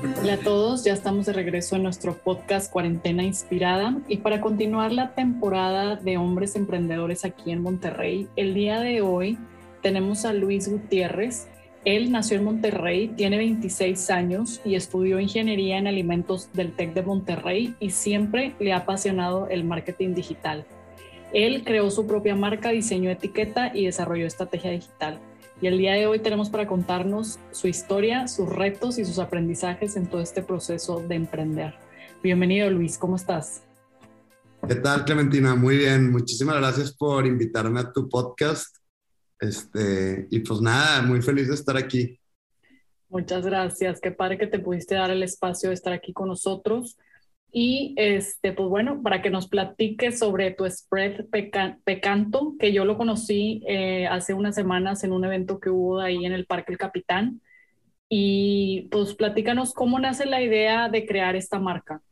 Hola a todos, ya estamos de regreso en nuestro podcast Cuarentena Inspirada y para continuar la temporada de hombres emprendedores aquí en Monterrey, el día de hoy tenemos a Luis Gutiérrez. Él nació en Monterrey, tiene 26 años y estudió ingeniería en alimentos del TEC de Monterrey y siempre le ha apasionado el marketing digital. Él creó su propia marca, diseñó etiqueta y desarrolló estrategia digital. Y el día de hoy tenemos para contarnos su historia, sus retos y sus aprendizajes en todo este proceso de emprender. Bienvenido Luis, ¿cómo estás? ¿Qué tal Clementina? Muy bien, muchísimas gracias por invitarme a tu podcast. Este, y pues nada, muy feliz de estar aquí. Muchas gracias, qué padre que te pudiste dar el espacio de estar aquí con nosotros. Y este, pues bueno, para que nos platiques sobre tu spread Pecanto, que yo lo conocí eh, hace unas semanas en un evento que hubo ahí en el Parque El Capitán. Y pues platícanos cómo nace la idea de crear esta marca.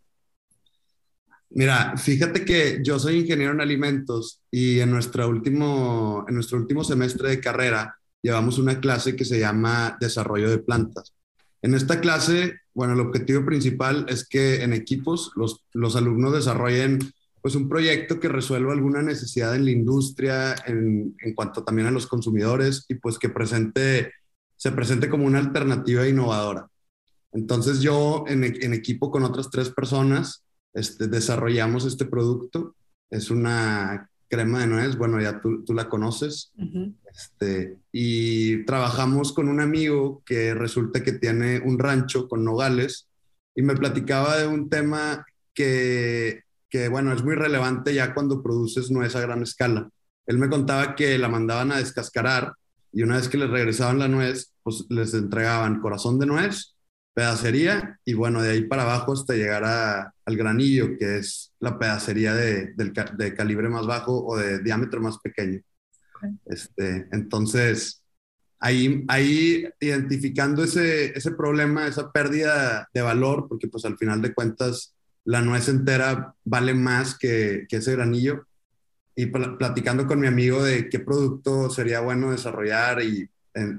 Mira, fíjate que yo soy ingeniero en alimentos y en, nuestro último, en nuestro último semestre de carrera llevamos una clase que se llama Desarrollo de Plantas. En esta clase, bueno, el objetivo principal es que en equipos los, los alumnos desarrollen pues un proyecto que resuelva alguna necesidad en la industria, en, en, cuanto también a los consumidores y pues que presente, se presente como una alternativa innovadora. Entonces yo en, en equipo con otras tres personas este, desarrollamos este producto. Es una crema de nuez, bueno, ya tú, tú la conoces. Este, y trabajamos con un amigo que resulta que tiene un rancho con nogales y me platicaba de un tema que, que, bueno, es muy relevante ya cuando produces nuez a gran escala. Él me contaba que la mandaban a descascarar y una vez que les regresaban la nuez, pues les entregaban corazón de nuez pedacería y bueno, de ahí para abajo hasta llegar al granillo, que es la pedacería de, de, calibre más bajo o de diámetro más pequeño. Este, entonces, ahí, ahí identificando ese, ese problema, esa pérdida de valor, porque pues al final de cuentas la nuez entera vale más que, que ese granillo, y platicando con mi amigo de qué producto sería bueno desarrollar y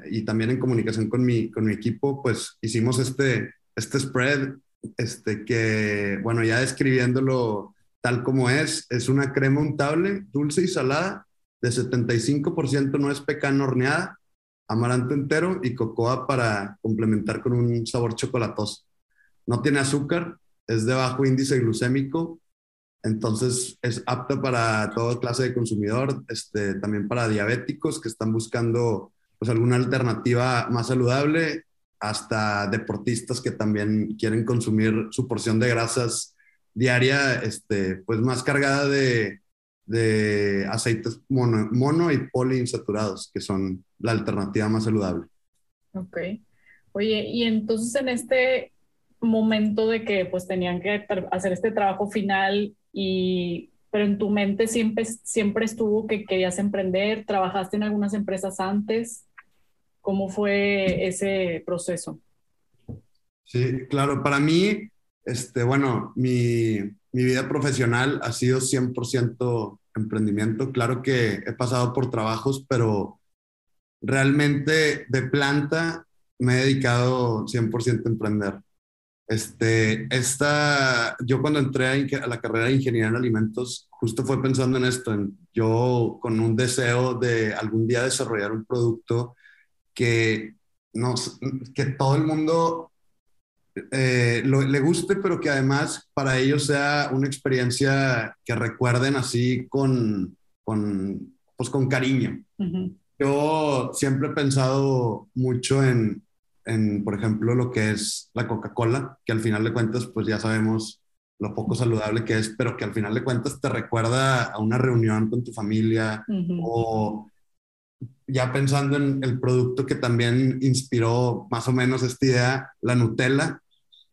y también en comunicación con mi, con mi equipo, pues hicimos este, este spread, este que, bueno, ya describiéndolo tal como es, es una crema untable, dulce y salada, de 75% no es pecan horneada, amaranto entero y cocoa para complementar con un sabor chocolatoso. No tiene azúcar, es de bajo índice glucémico, entonces es apta para toda clase de consumidor, este, también para diabéticos que están buscando pues alguna alternativa más saludable, hasta deportistas que también quieren consumir su porción de grasas diaria, este, pues más cargada de, de aceites mono, mono y poliinsaturados, que son la alternativa más saludable. Ok. Oye, y entonces en este momento de que pues tenían que hacer este trabajo final y pero en tu mente siempre, siempre estuvo que querías emprender, trabajaste en algunas empresas antes. ¿Cómo fue ese proceso? Sí, claro, para mí, este, bueno, mi, mi vida profesional ha sido 100% emprendimiento. Claro que he pasado por trabajos, pero realmente de planta me he dedicado 100% a emprender. Este, esta, yo cuando entré a, la carrera de ingeniería en alimentos, justo fue pensando en esto, en yo con un deseo de algún día desarrollar un producto que, nos, que todo el mundo eh, le guste, pero que además para ellos sea una experiencia que recuerden así con, con, pues con cariño. Yo siempre he pensado mucho en, en, por ejemplo, lo que es la Coca-Cola, que al final de cuentas, pues ya sabemos lo poco saludable que es, pero que al final de cuentas te recuerda a una reunión con tu familia o ya pensando en el producto que también inspiró más o menos esta idea, la Nutella.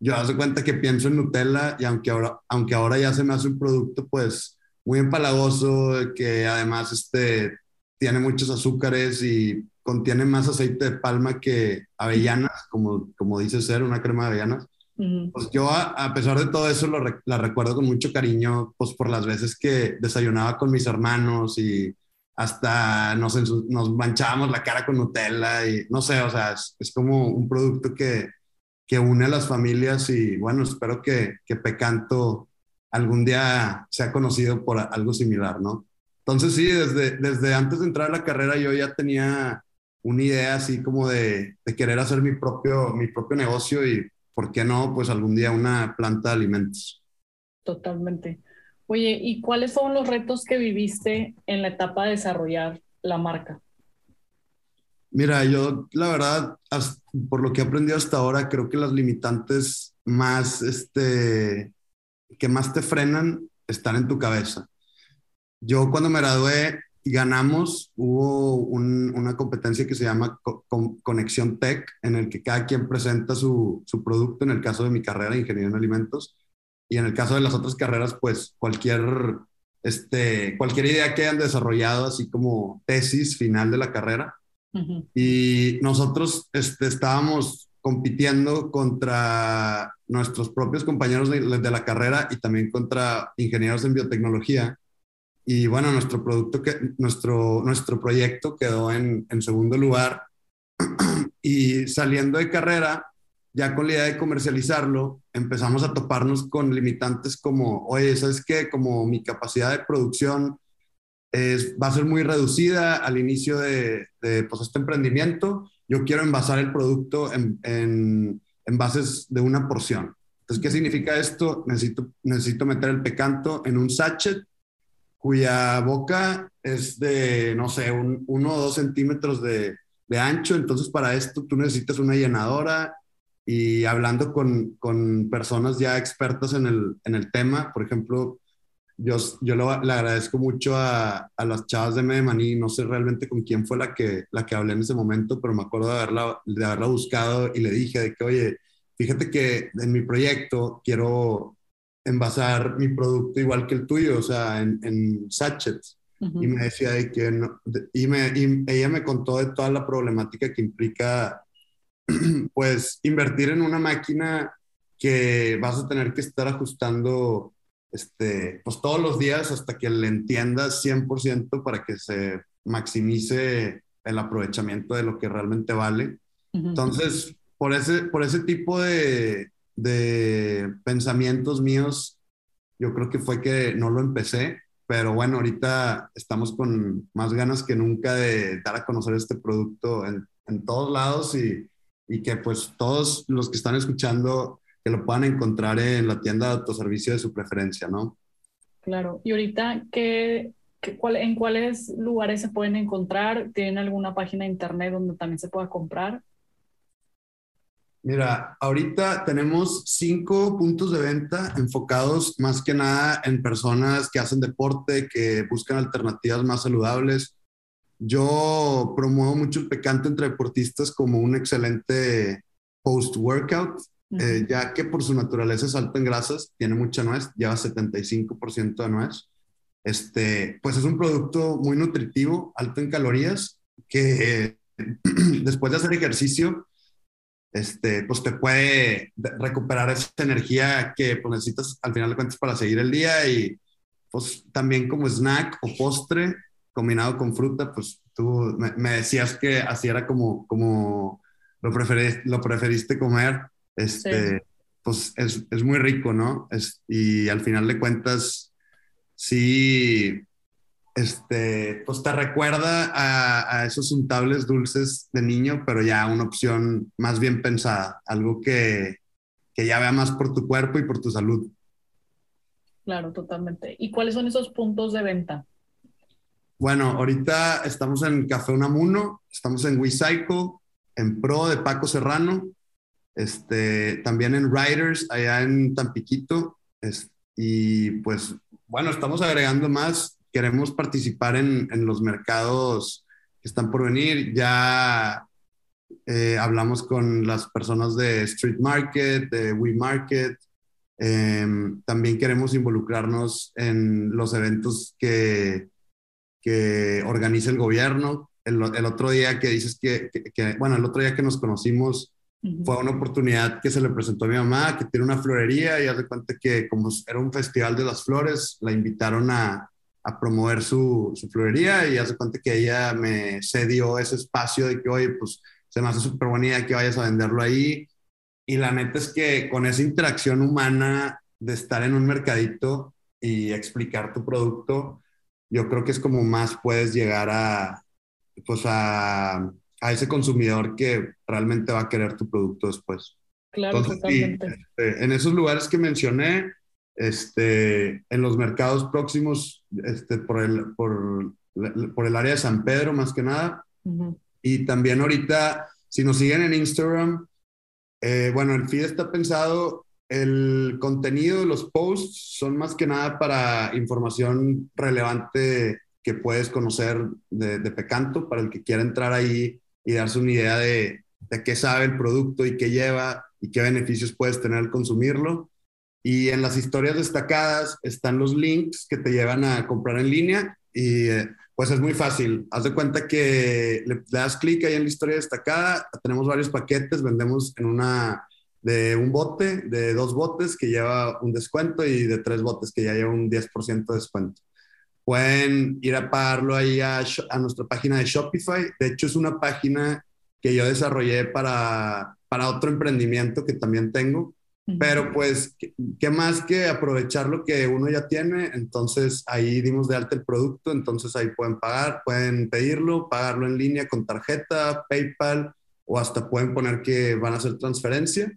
Yo hace cuenta que pienso en Nutella y aunque ahora, aunque ahora ya se me hace un producto pues muy empalagoso, que además este, tiene muchos azúcares y contiene más aceite de palma que avellanas, como, como dice ser, una crema de avellanas. Pues yo, a, pesar de todo eso, la recuerdo con mucho cariño, pues por las veces que desayunaba con mis hermanos y hasta nos, nos manchábamos la cara con Nutella y no sé, o sea, es, como un producto que, que une a las familias y bueno, espero que, que Pecanto algún día sea conocido por algo similar, ¿no? Entonces sí, desde, desde antes de entrar a la carrera yo ya tenía una idea así como de, querer hacer mi propio, mi propio negocio y, ¿por qué no? Pues algún día una planta de alimentos. Totalmente. Oye, ¿y cuáles fueron los retos que viviste en la etapa de desarrollar la marca? Mira, yo la verdad, por lo que he aprendido hasta ahora, creo que las limitantes más, este, que más te frenan están en tu cabeza. Yo cuando me gradué ganamos, hubo una competencia que se llama Conexión Tech, en el que cada quien presenta su, su, producto, en el caso de mi carrera Ingeniería en Alimentos, y en el caso de las otras carreras, pues cualquier, este, cualquier idea que hayan desarrollado, así como tesis final de la carrera. Y nosotros este, estábamos compitiendo contra nuestros propios compañeros de, de, la carrera y también contra ingenieros en biotecnología. Y bueno, nuestro producto, que, nuestro, nuestro proyecto quedó en, en segundo lugar. y saliendo de carrera, ya con la idea de comercializarlo, empezamos a toparnos con limitantes como, oye, ¿sabes qué? Como mi capacidad de producción es, va a ser muy reducida al inicio de, de pues, este emprendimiento, yo quiero envasar el producto en, en, bases de una porción. Entonces, ¿qué significa esto? Necesito, necesito meter el pecanto en un sachet cuya boca es de, no sé, un, uno o dos centímetros de, de, ancho. Entonces, para esto tú necesitas una llenadora y hablando con, con personas ya expertas en el, en el, tema, por ejemplo, yo, yo lo, le agradezco mucho a, a las chavas de Medemaní, no sé realmente con quién fue la que, la que hablé en ese momento, pero me acuerdo de haberla, de haberla buscado y le dije de que, oye, fíjate que en mi proyecto quiero envasar mi producto igual que el tuyo, o sea, en, en sachets. Y me decía de que, no, y, me, y ella me contó de toda la problemática que implica, pues, invertir en una máquina que vas a tener que estar ajustando, este, pues, todos los días hasta que le entiendas 100% para que se maximice el aprovechamiento de lo que realmente vale. Entonces, por ese, por ese tipo de, de pensamientos míos, yo creo que fue que no lo empecé, pero bueno, ahorita estamos con más ganas que nunca de dar a conocer este producto en, en todos lados y, y, que pues todos los que están escuchando que lo puedan encontrar en la tienda de autoservicio de su preferencia, ¿no? Claro, y ahorita, ¿qué, qué cuál, ¿en cuáles lugares se pueden encontrar? ¿Tienen alguna página de internet donde también se pueda comprar? Mira, ahorita tenemos cinco puntos de venta enfocados más que nada en personas que hacen deporte, que buscan alternativas más saludables. Yo promuevo mucho el pecante entre deportistas como un excelente post-workout, eh, ya que por su naturaleza es alto en grasas, tiene mucha nuez, lleva 75% de nuez. Este, pues es un producto muy nutritivo, alto en calorías, que después de hacer ejercicio, este, pues te puede recuperar esa energía que pues, necesitas al final de cuentas para seguir el día y pues también como snack o postre combinado con fruta, pues tú me, decías que así era como, como lo, preferiste, lo preferiste comer, este, pues es, es, muy rico, ¿no? Es, y al final de cuentas, sí, este, pues te recuerda a, esos untables dulces de niño, pero ya una opción más bien pensada, algo que, que ya vea más por tu cuerpo y por tu salud. Claro, totalmente. ¿Y cuáles son esos puntos de venta? Bueno, ahorita estamos en Café Unamuno, estamos en WeCycle, en Pro de Paco Serrano, este, también en Riders, allá en Tampiquito, y pues bueno, estamos agregando más queremos participar en, en los mercados que están por venir. Ya eh, hablamos con las personas de Street Market, de We Market. Em, también queremos involucrarnos en los eventos que, que organiza el gobierno. El, el, otro día que dices que, que, bueno, el otro día que nos conocimos fue una oportunidad que se le presentó a mi mamá, que tiene una florería y hace cuenta que como era un festival de las flores, la invitaron a, promover su, su florería y hace cuenta que ella me cedió ese espacio de que, oye, pues se me hace súper idea que vayas a venderlo ahí. y la neta es que con esa interacción humana de estar en un mercadito y explicar tu producto, yo creo que es como más puedes llegar a, pues a, a ese consumidor que realmente va a querer tu producto después. Claro, totalmente. Este, en esos lugares que mencioné, este, en los mercados próximos, este, por, el, por, por el área de San Pedro más que nada, y también ahorita, si nos siguen en Instagram, eh, bueno, el feed está pensado, el contenido de los posts son más que nada para información relevante que puedes conocer de, de Pecanto, para el que quiera entrar ahí y darse una idea de, de qué sabe el producto y qué lleva y qué beneficios puedes tener al consumirlo. Y en las historias destacadas están los links que te llevan a comprar en línea y eh, pues es muy fácil. Haz de cuenta que le, das clic ahí en la historia destacada, tenemos varios paquetes, vendemos en una de un bote, de dos botes que lleva un descuento y de tres botes que ya lleva un 10% de descuento. Pueden ir a pagarlo ahí a, a, nuestra página de Shopify. De hecho, es una página que yo desarrollé para, para otro emprendimiento que también tengo pero pues, ¿qué, más que aprovechar lo que uno ya tiene? Entonces ahí dimos de alta el producto, entonces ahí pueden pagar, pueden pedirlo, pagarlo en línea con tarjeta, PayPal o hasta pueden poner que van a hacer transferencia.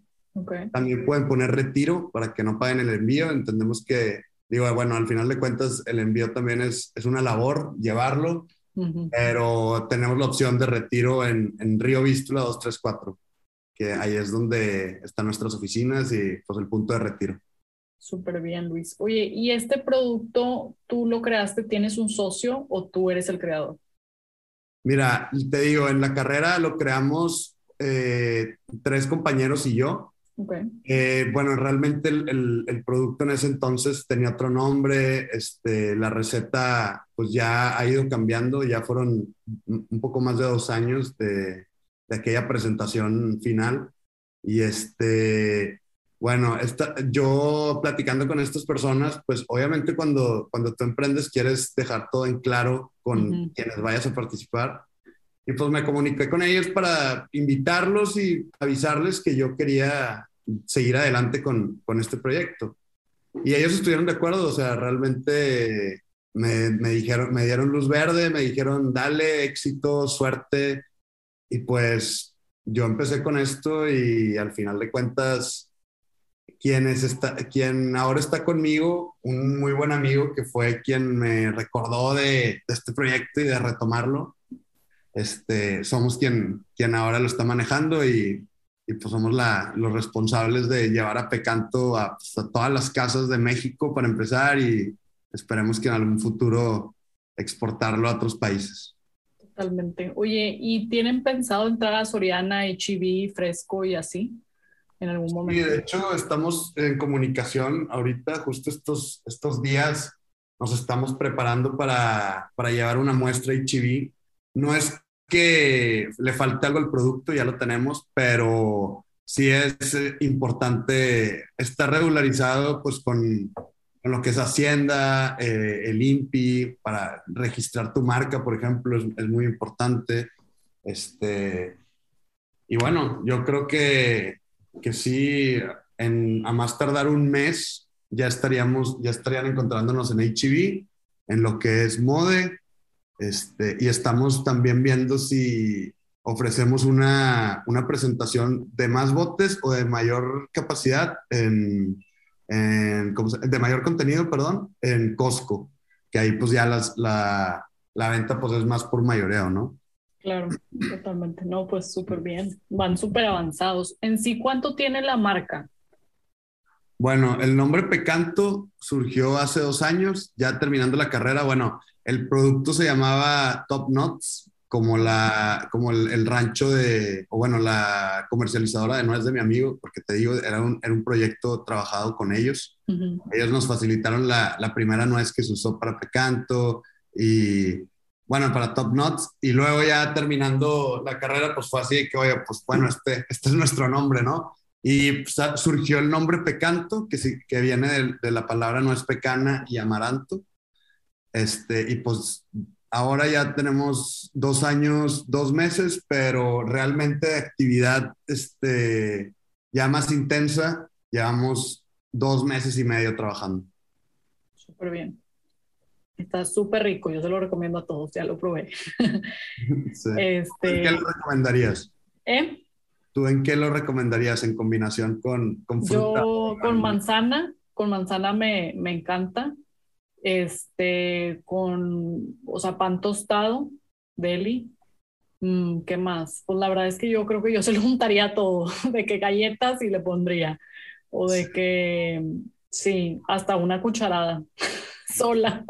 También pueden poner retiro para que no paguen el envío. Entendemos que, digo, bueno, al final de cuentas el envío también es, es una labor, llevarlo, pero tenemos la opción de retiro en, en Río Vístula 234 que ahí es donde están nuestras oficinas y pues el punto de retiro. Súper bien, Luis. Oye, ¿y este producto tú lo creaste, tienes un socio o tú eres el creador? Mira, te digo, en la carrera lo creamos eh, tres compañeros y yo. Okay. Eh, bueno, realmente el, el, producto en ese entonces tenía otro nombre, este, la receta pues ya ha ido cambiando, ya fueron un poco más de dos años de, de aquella presentación final. Y este, bueno, esta, yo platicando con estas personas, pues obviamente cuando, cuando tú emprendes quieres dejar todo en claro con quienes vayas a participar. Y pues me comuniqué con ellos para invitarlos y avisarles que yo quería seguir adelante con, con este proyecto. Y ellos estuvieron de acuerdo, o sea, realmente me, me, dijeron, me dieron luz verde, me dijeron, dale, éxito, suerte, y pues yo empecé con esto y al final de cuentas, quien, es esta, quien ahora está conmigo, un muy buen amigo que fue quien me recordó de, este proyecto y de retomarlo, este, somos quien, quien ahora lo está manejando y, y pues somos la, los responsables de llevar a Pecanto a, pues, a todas las casas de México para empezar y esperemos que en algún futuro exportarlo a otros países. Totalmente. Oye, ¿y tienen pensado entrar a Soriana, HB, Fresco y así en algún momento? Sí, de hecho estamos en comunicación ahorita, justo estos, estos días nos estamos preparando para, para llevar una muestra HB. No es que le falte algo al producto, ya lo tenemos, pero sí es importante estar regularizado pues con lo que es Hacienda, eh, el INPI, para registrar tu marca, por ejemplo, es, muy importante. Este, y bueno, yo creo que, que sí, en, a más tardar un mes, ya estaríamos, ya estarían encontrándonos en HIV, en lo que es MODE, este, y estamos también viendo si ofrecemos una, una presentación de más botes o de mayor capacidad en, de mayor contenido, perdón, en Costco, que ahí pues ya la, la venta pues es más por mayoreo, ¿no? Claro, totalmente. No, pues súper bien. Van súper avanzados. En sí, ¿cuánto tiene la marca? Bueno, el nombre Pecanto surgió hace dos años, ya terminando la carrera. Bueno, el producto se llamaba Top Nuts, como, la, como el, rancho de, o bueno, la comercializadora de nuez de mi amigo, porque te digo, era un, era un proyecto trabajado con ellos. Ellos nos facilitaron la, la, primera nuez que se usó para Pecanto y, bueno, para Top Nuts. Y luego ya terminando la carrera, pues fue así que, oye, pues bueno, este, este es nuestro nombre, ¿no? Y pues, surgió el nombre Pecanto, que, sí, que viene de, de la palabra nuez pecana y amaranto. Este, y pues ahora ya tenemos dos años, dos meses, pero realmente actividad, este, ya más intensa, llevamos dos meses y medio trabajando. Súper bien. Está súper rico, yo se lo recomiendo a todos, ya lo probé. Sí. Este... ¿Qué lo recomendarías? ¿Eh? ¿Tú en qué lo recomendarías en combinación con, con fruta? Yo con manzana, con manzana me, me encanta. Este, con, o sea, pan tostado, deli. Mm, ¿Qué más? Pues la verdad es que yo creo que yo se lo juntaría todo, de que galletas y le pondría, o de que, sí, hasta una cucharada sola.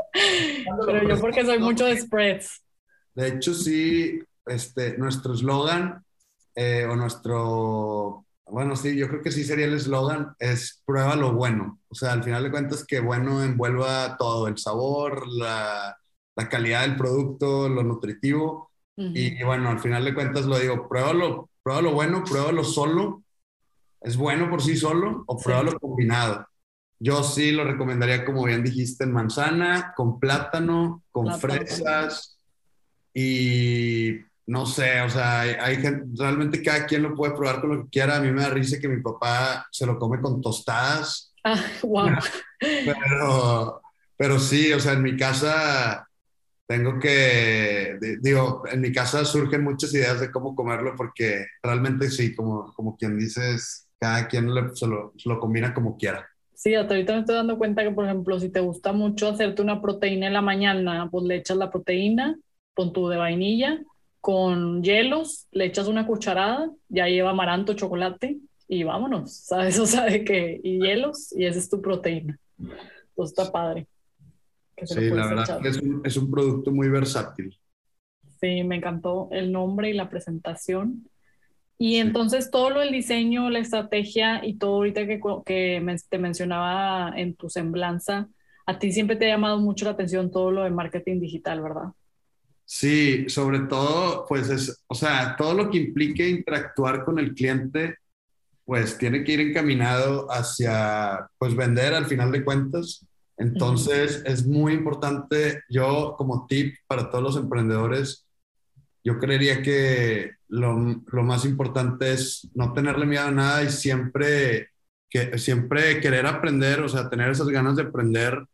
Pero yo porque soy mucho de spreads. De hecho, sí, este, nuestro eslogan eh, o nuestro, bueno, sí, yo creo que sí sería el eslogan, es prueba lo bueno. O sea, al final de cuentas que bueno envuelva todo, el sabor, la, la calidad del producto, lo nutritivo. y, bueno, al final de cuentas lo digo, pruébalo, pruébalo bueno, pruébalo solo. ¿Es bueno por sí solo o pruébalo combinado? Yo sí lo recomendaría, como bien dijiste, en manzana, con plátano, con fresas y no sé, o sea, hay, gente, realmente cada quien lo puede probar con lo que quiera. A mí me da risa que mi papá se lo come con tostadas. Ah, wow. Pero, pero sí, o sea, en mi casa tengo que, digo, en mi casa surgen muchas ideas de cómo comerlo porque realmente sí, como, como quien dices, cada quien se, lo, se lo combina como quiera. Sí, hasta ahorita me estoy dando cuenta que, por ejemplo, si te gusta mucho hacerte una proteína en la mañana, pues le echas la proteína con tu de vainilla, con hielos, le echas una cucharada, ya lleva amaranto, chocolate y vámonos, ¿sabes? O sea, de que, y hielos, y esa es tu proteína. Pues está padre. Sí, la verdad es un, es un producto muy versátil. Sí, me encantó el nombre y la presentación. Y entonces todo lo del diseño, la estrategia y todo ahorita que, que te mencionaba en tu semblanza, a ti siempre te ha llamado mucho la atención todo lo de marketing digital, ¿verdad? Sí, sobre todo, pues es, o sea, todo lo que implique interactuar con el cliente, pues tiene que ir encaminado hacia, pues vender al final de cuentas. Entonces, es muy importante, yo como tip para todos los emprendedores, yo creería que lo, más importante es no tenerle miedo a nada y siempre, que, siempre querer aprender, o sea, tener esas ganas de aprender,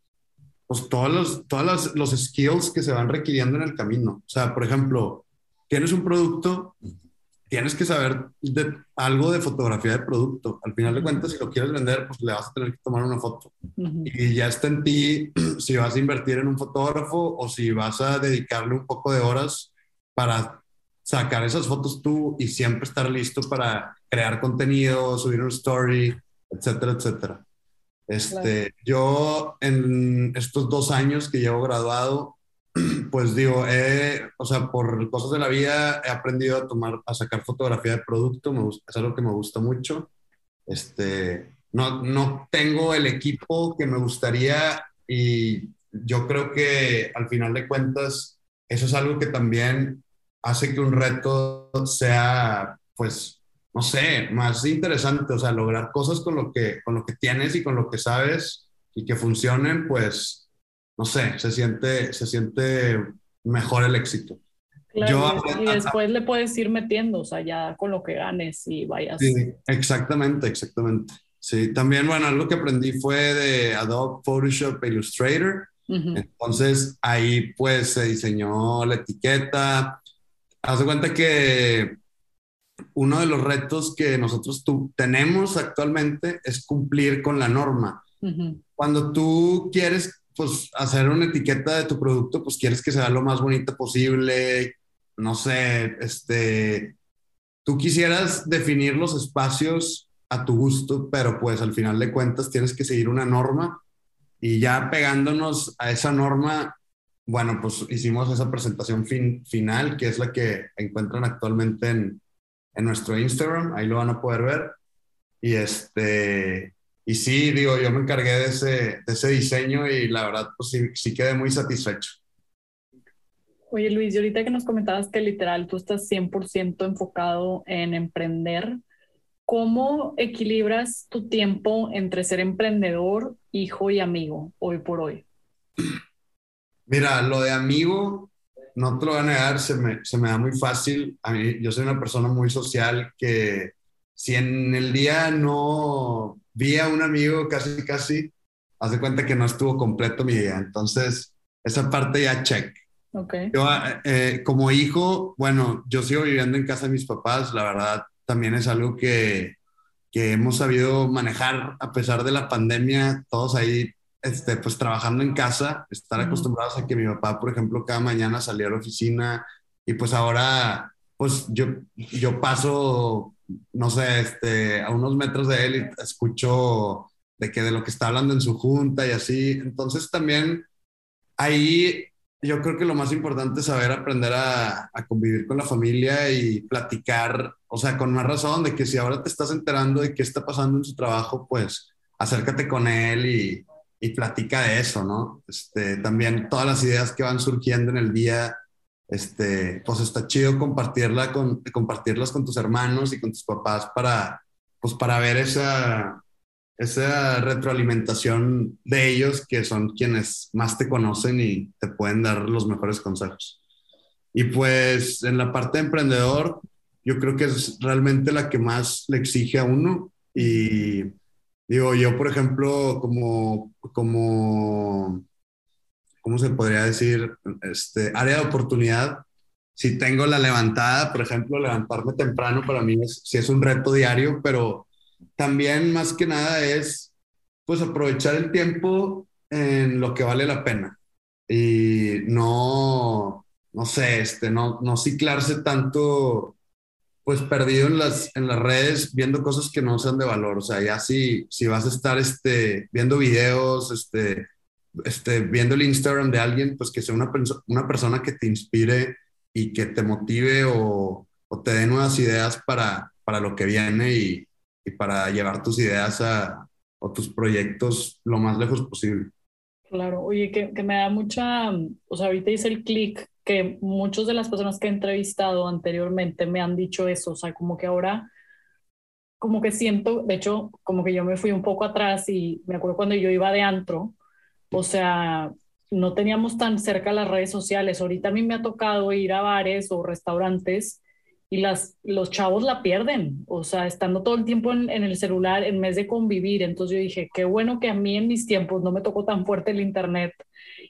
pues todos los, todas los skills que se van requiriendo en el camino. O sea, por ejemplo, tienes un producto, tienes que saber de, algo de fotografía de producto. Al final de cuentas, si lo quieres vender, pues le vas a tener que tomar una foto. Y ya está en ti si vas a invertir en un fotógrafo o si vas a dedicarle un poco de horas para sacar esas fotos tú y siempre estar listo para crear contenido, subir un story, etcétera, etcétera. Este, Yo en estos dos años que llevo graduado, pues digo, o sea, por cosas de la vida he aprendido a tomar, a sacar fotografía de producto, me es algo que me gusta mucho. Este, no, no tengo el equipo que me gustaría y yo creo que al final de cuentas eso es algo que también hace que un reto sea, pues, no sé, más interesante, o sea, lograr cosas con lo que, con lo que tienes y con lo que sabes y que funcionen, pues, no sé, se siente, se siente mejor el éxito. Claro, y, después le puedes ir metiendo, o sea, ya con lo que ganes y vayas. Sí, exactamente, exactamente. Sí, también, bueno, algo que aprendí fue de Adobe Photoshop Illustrator. Entonces ahí pues se diseñó la etiqueta, Haz de cuenta que uno de los retos que nosotros tenemos actualmente es cumplir con la norma. Cuando tú quieres pues, hacer una etiqueta de tu producto, pues quieres que sea lo más bonita posible, no sé, este, tú quisieras definir los espacios a tu gusto, pero pues al final de cuentas tienes que seguir una norma y ya pegándonos a esa norma, bueno, pues hicimos esa presentación final, que es la que encuentran actualmente en, en, nuestro Instagram, ahí lo van a poder ver. Y este, y sí, digo, yo me encargué de ese, de ese diseño y la verdad, pues sí, sí quedé muy satisfecho. Oye Luis, y ahorita que nos comentabas que literal tú estás 100% enfocado en emprender, ¿cómo equilibras tu tiempo entre ser emprendedor, hijo y amigo hoy por hoy? Mira, lo de amigo, no te lo voy a negar, se me, se me da muy fácil. A mí, yo soy una persona muy social que si en el día no vi a un amigo casi, casi, hace cuenta que no estuvo completo mi día. Entonces, esa parte ya check. Okay. Yo, eh, como hijo, bueno, yo sigo viviendo en casa de mis papás, la verdad, también es algo que, que hemos sabido manejar a pesar de la pandemia, todos ahí, este, pues trabajando en casa, estar acostumbrados a que mi papá, por ejemplo, cada mañana salía a la oficina y pues ahora, pues yo, yo paso, no sé, este, a unos metros de él y escucho de que de lo que está hablando en su junta y así, entonces también ahí yo creo que lo más importante es saber aprender a, convivir con la familia y platicar, o sea, con más razón de que si ahora te estás enterando de qué está pasando en su trabajo, pues acércate con él y, y platica de eso, ¿no? Este, también todas las ideas que van surgiendo en el día, este, pues está chido compartirla con, compartirlas con tus hermanos y con tus papás para, pues para ver esa, esa retroalimentación de ellos, que son quienes más te conocen y te pueden dar los mejores consejos. Y pues en la parte de emprendedor, yo creo que es realmente la que más le exige a uno. Y digo, yo, por ejemplo, como, como, ¿cómo se podría decir? Este, área de oportunidad. Si tengo la levantada, por ejemplo, levantarme temprano para mí es, sí es un reto diario, pero también más que nada es pues aprovechar el tiempo en lo que vale la pena y no, no sé, este, no, no ciclarse tanto pues perdido en las, en las redes viendo cosas que no sean de valor. O sea, ya si, si vas a estar este, viendo videos, este, este, viendo el Instagram de alguien, pues que sea una, una persona que te inspire y que te motive o, te dé nuevas ideas para, para lo que viene y, para llevar tus ideas a, o tus proyectos lo más lejos posible. Claro, oye, que, que me da mucha, o sea, ahorita hice el clic que muchas de las personas que he entrevistado anteriormente me han dicho eso, o sea, como que ahora, como que siento, de hecho, como que yo me fui un poco atrás y me acuerdo cuando yo iba de antro, o sea, no teníamos tan cerca las redes sociales, ahorita a mí me ha tocado ir a bares o restaurantes y las, los chavos la pierden, o sea, estando todo el tiempo en, el celular en vez de convivir. Entonces yo dije, qué bueno que a mí en mis tiempos no me tocó tan fuerte el Internet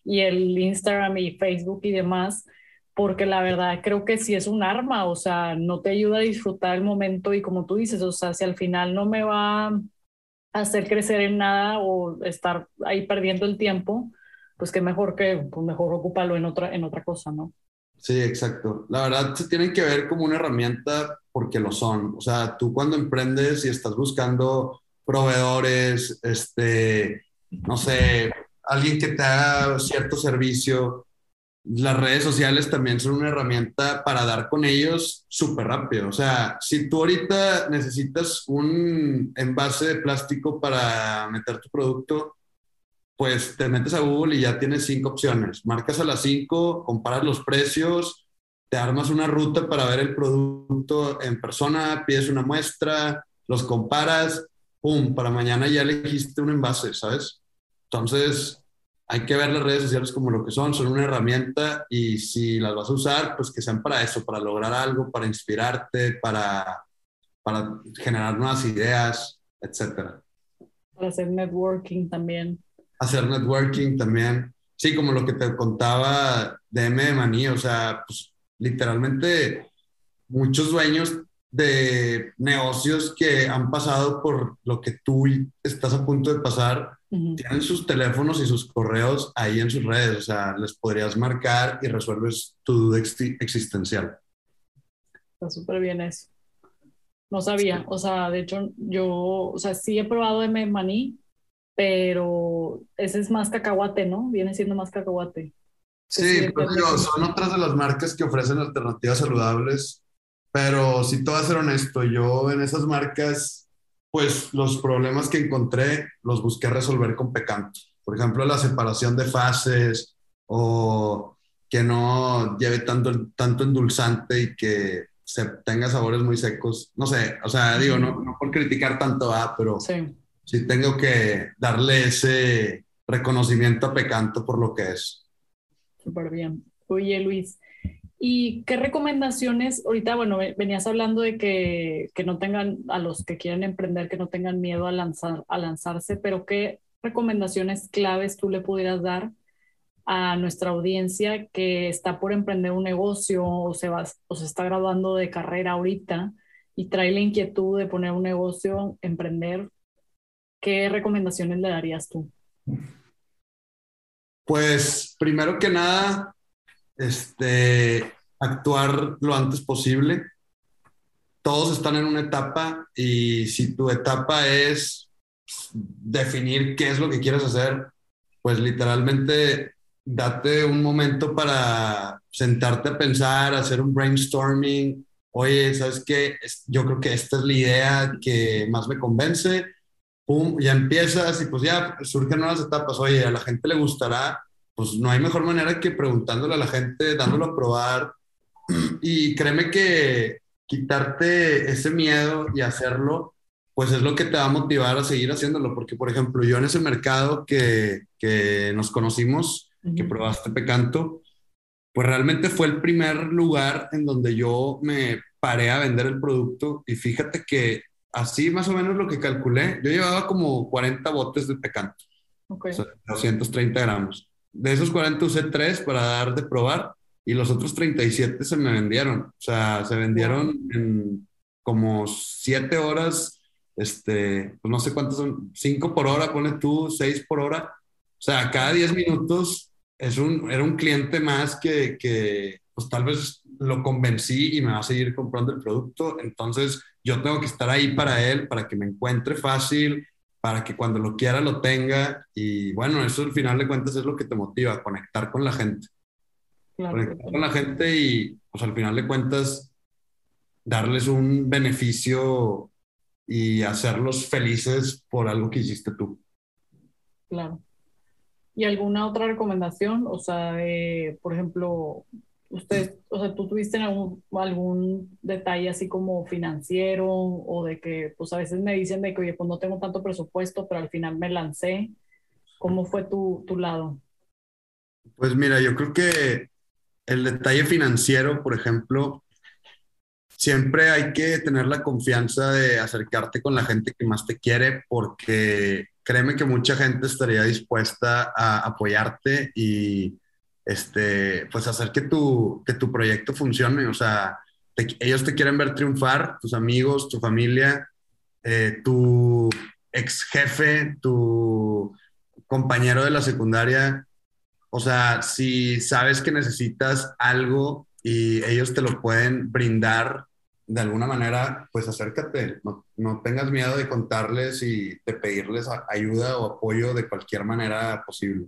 y el Instagram y Facebook y demás, porque la verdad creo que sí es un arma, o sea, no te ayuda a disfrutar el momento y como tú dices, o sea, si al final no me va a hacer crecer en nada o estar ahí perdiendo el tiempo, pues qué mejor que, pues mejor ocúpalo en otra, en otra cosa, ¿no? Sí, exacto. La verdad se tienen que ver como una herramienta porque lo son. O sea, tú cuando emprendes y estás buscando proveedores, este, no sé, alguien que te haga cierto servicio, las redes sociales también son una herramienta para dar con ellos súper rápido. O sea, si tú ahorita necesitas un envase de plástico para meter tu producto, pues te metes a Google y ya tienes cinco opciones. Marcas a las cinco, comparas los precios, te armas una ruta para ver el producto en persona, pides una muestra, los comparas, ¡pum! Para mañana ya elegiste un envase, ¿sabes? Entonces, hay que ver las redes sociales como lo que son, son una herramienta y si las vas a usar, pues que sean para eso, para lograr algo, para inspirarte, para, para generar nuevas ideas, etcétera. Para hacer networking también hacer networking también. Sí, como lo que te contaba de M de Maní, o sea, pues literalmente muchos dueños de negocios que han pasado por lo que tú estás a punto de pasar, tienen sus teléfonos y sus correos ahí en sus redes, o sea, les podrías marcar y resuelves tu duda existencial. Está súper bien eso. No sabía, o sea, de hecho, yo, o sea, sí he probado M Maní, pero ese es más cacahuate, ¿no? Viene siendo más cacahuate. Sí, pues son otras de las marcas que ofrecen alternativas saludables, pero si te voy a ser honesto, yo en esas marcas, pues los problemas que encontré los busqué resolver con pecanto. Por ejemplo, la separación de fases o que no lleve tanto, tanto endulzante y que se tenga sabores muy secos. No sé, o sea, digo, no, no por criticar tanto, ah, pero sí sí tengo que darle ese reconocimiento a Pecanto por lo que es. Súper bien. Oye, Luis, ¿Y qué recomendaciones, ahorita, bueno, venías hablando de que, que, no tengan, a los que quieren emprender, que no tengan miedo a, lanzar, a lanzarse, pero qué recomendaciones claves tú le pudieras dar a nuestra audiencia que está por emprender un negocio o se, va, o se está graduando de carrera ahorita y trae la inquietud de poner un negocio, emprender? ¿Qué recomendaciones le darías tú? Pues primero que nada, este, actuar lo antes posible. Todos están en una etapa y si tu etapa es definir qué es lo que quieres hacer, pues literalmente date un momento para sentarte a pensar, hacer un brainstorming. Oye, ¿sabes qué? Yo creo que esta es la idea que más me convence. Pum, ya empiezas y pues ya surgen nuevas etapas. Oye, a la gente le gustará pues no hay mejor manera que preguntándole a la gente, dándolo a probar. Y créeme que quitarte ese miedo y hacerlo, pues es lo que te va a motivar a seguir haciéndolo. Porque, por ejemplo, yo en ese mercado que, que nos conocimos, que probaste Pecanto, pues realmente fue el primer lugar en donde yo me paré a vender el producto y fíjate que así más o menos lo que calculé, yo llevaba como 40 botes de Pecanto, okay. 230 gramos de esos 40 usé 3 para dar de probar y los otros 37 se me vendieron. O sea, se vendieron en como 7 horas, este, pues no sé cuántos son, 5 por hora, pone tú, 6 por hora. O sea, cada 10 minutos es un, era un cliente más que, que, pues tal vez lo convencí y me va a seguir comprando el producto. Entonces, yo tengo que estar ahí para él, para que me encuentre fácil, para que cuando lo quiera lo tenga. Y bueno, eso al final de cuentas es lo que te motiva, conectar con la gente. conectar con la gente y pues al final de cuentas darles un beneficio y hacerlos felices por algo que hiciste tú. Claro. ¿Y alguna otra recomendación? O sea, por ejemplo, usted, o sea, tú tuviste algún, algún detalle así como financiero o de que, pues a veces me dicen de que, oye, pues no tengo tanto presupuesto, pero al final me lancé. ¿Cómo fue tu, tu lado? Pues mira, yo creo que el detalle financiero, por ejemplo, siempre hay que tener la confianza de acercarte con la gente que más te quiere porque créeme que mucha gente estaría dispuesta a apoyarte y este, pues hacer que tu, que tu proyecto funcione. O sea, ellos te quieren ver triunfar, tus amigos, tu familia, eh, tu ex jefe, tu compañero de la secundaria. O sea, si sabes que necesitas algo y ellos te lo pueden brindar de alguna manera, pues acércate, no, no tengas miedo de contarles y de pedirles ayuda o apoyo de cualquier manera posible.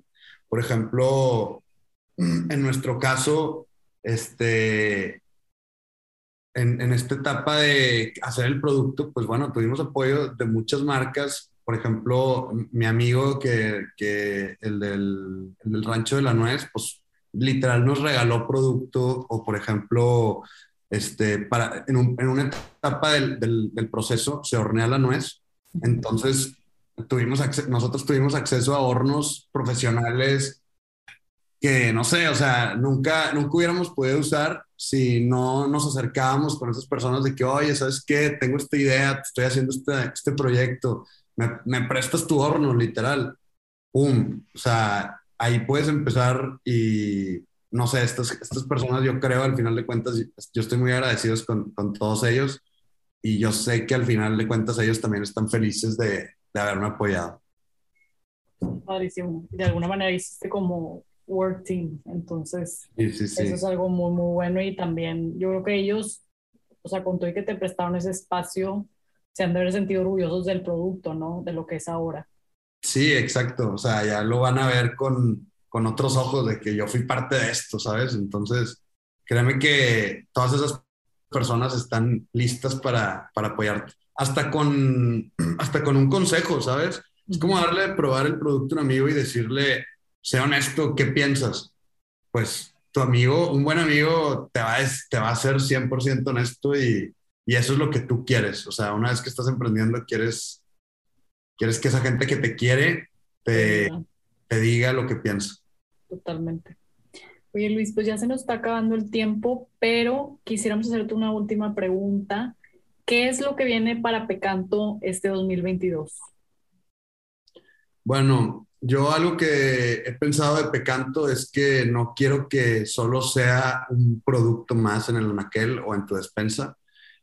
Por ejemplo, en nuestro caso, este, en, en, esta etapa de hacer el producto, pues bueno, tuvimos apoyo de muchas marcas. Por ejemplo, mi amigo que, que el, del, el del rancho de la nuez, pues literal nos regaló producto o por ejemplo, este, para, en, un, en una etapa del, del, del, proceso se hornea la nuez. Entonces, tuvimos nosotros tuvimos acceso a hornos profesionales que no sé, o sea, nunca, nunca hubiéramos podido usar si no nos acercábamos con esas personas de que, oye, ¿sabes qué? Tengo esta idea, estoy haciendo este, este proyecto, me, me, prestas tu horno, literal. ¡Pum! O sea, ahí puedes empezar y, no sé, estas, estas personas yo creo, al final de cuentas, yo estoy muy agradecido con, con todos ellos y yo sé que al final de cuentas ellos también están felices de, de haberme apoyado. Padrísimo. De alguna manera hiciste como work team. Entonces, eso es algo muy, muy bueno y también yo creo que ellos, o sea, con todo y que te prestaron ese espacio, se han de haber sentido orgullosos del producto, ¿no? De lo que es ahora. Sí, exacto. O sea, ya lo van a ver con, con otros ojos de que yo fui parte de esto, ¿sabes? Entonces, créeme que todas esas personas están listas para, para apoyarte. Hasta con, hasta con un consejo, ¿sabes? Es como darle a probar el producto a un amigo y decirle, sé honesto, ¿qué piensas? Pues tu amigo, un buen amigo, te va a, te va a ser 100% honesto y, y, eso es lo que tú quieres. O sea, una vez que estás emprendiendo, quieres, quieres que esa gente que te quiere te, te diga lo que piensa. Totalmente. Oye Luis, pues ya se nos está acabando el tiempo, pero quisiéramos hacerte una última pregunta. ¿Qué es lo que viene para Pecanto este 2022? Bueno, yo algo que he pensado de Pecanto es que no quiero que solo sea un producto más en el anaquel o en tu despensa,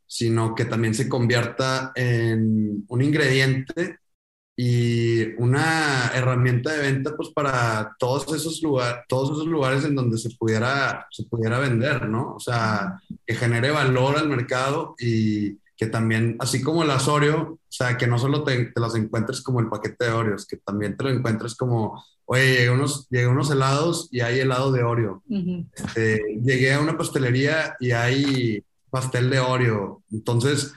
sino que también se convierta en un ingrediente y una herramienta de venta pues para todos esos lugares, todos esos lugares en donde se pudiera, se pudiera vender, ¿no? O sea, que genere valor al mercado y que también, así como las Oreo, o sea, que no solo te, te las encuentres como el paquete de Oreos, que también te lo encuentres como, oye, llegué unos, llegué unos helados y hay helado de Oreo. Este, llegué a una pastelería y hay pastel de Oreo. Entonces,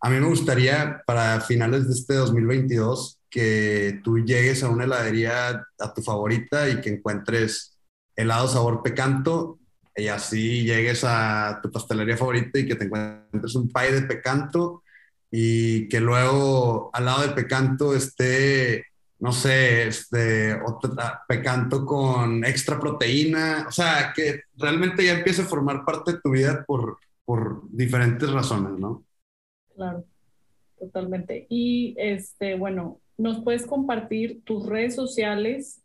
a mí me gustaría para finales de este 2022 que tú llegues a una heladería a tu favorita y que encuentres helado sabor pecanto y así llegues a tu pastelería favorita y que te encuentres un pie de pecanto y que luego al lado de pecanto esté, no sé, este, otro pecanto con extra proteína, o sea, que realmente ya empiece a formar parte de tu vida por, por diferentes razones, ¿no? Claro, totalmente. Y este, bueno, ¿nos puedes compartir tus redes sociales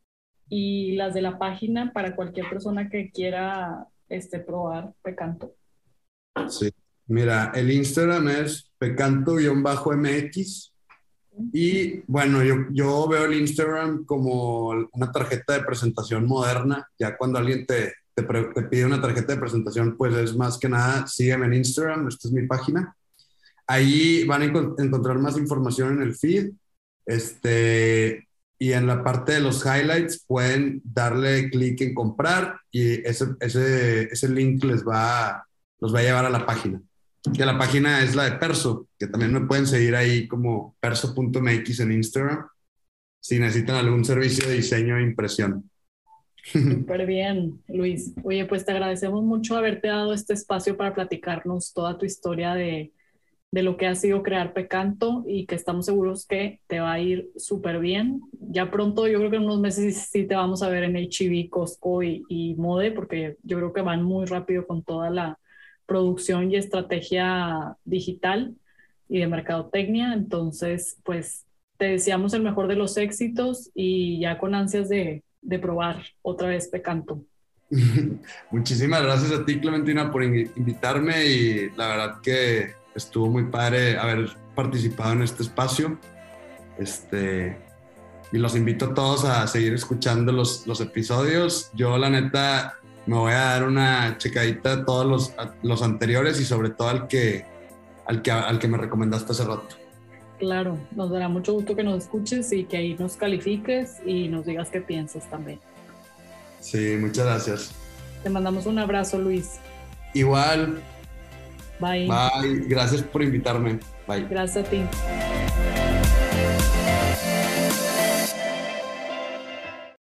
y las de la página para cualquier persona que quiera este, probar Pecanto? Sí, mira, el Instagram es pecanto-mx. Y bueno, yo, yo veo el Instagram como una tarjeta de presentación moderna. Ya cuando alguien te, te, te, pide una tarjeta de presentación, pues es más que nada, sígueme en Instagram, esta es mi página. Ahí van a encontrar más información en el feed. Este, y en la parte de los highlights pueden darle clic en comprar y ese, ese, ese link les va, los va a llevar a la página. Que la página es la de Perso, que también me pueden seguir ahí como perso.mx en Instagram si necesitan algún servicio de diseño e impresión. Súper bien, Luis. Oye, pues te agradecemos mucho haberte dado este espacio para platicarnos toda tu historia de, de lo que ha sido crear Pecanto y que estamos seguros que te va a ir súper bien. Ya pronto, yo creo que en unos meses sí te vamos a ver en HB, Costco y, y, Mode, porque yo creo que van muy rápido con toda la producción y estrategia digital y de mercadotecnia. Entonces, pues te deseamos el mejor de los éxitos y ya con ansias de, de probar otra vez Pecanto. Muchísimas gracias a ti, Clementina, por invitarme y la verdad que estuvo muy padre haber participado en este espacio. Este, y los invito a todos a seguir escuchando los, los episodios. Yo, la neta, me voy a dar una checadita a todos los, los anteriores y sobre todo al que, al, que, al que me recomendaste hace rato. Claro, nos dará mucho gusto que nos escuches y que ahí nos califiques y nos digas qué piensas también. Sí, muchas gracias. Te mandamos un abrazo, Luis. Igual, Bye. Bye. Gracias por invitarme. Bye. Gracias a ti.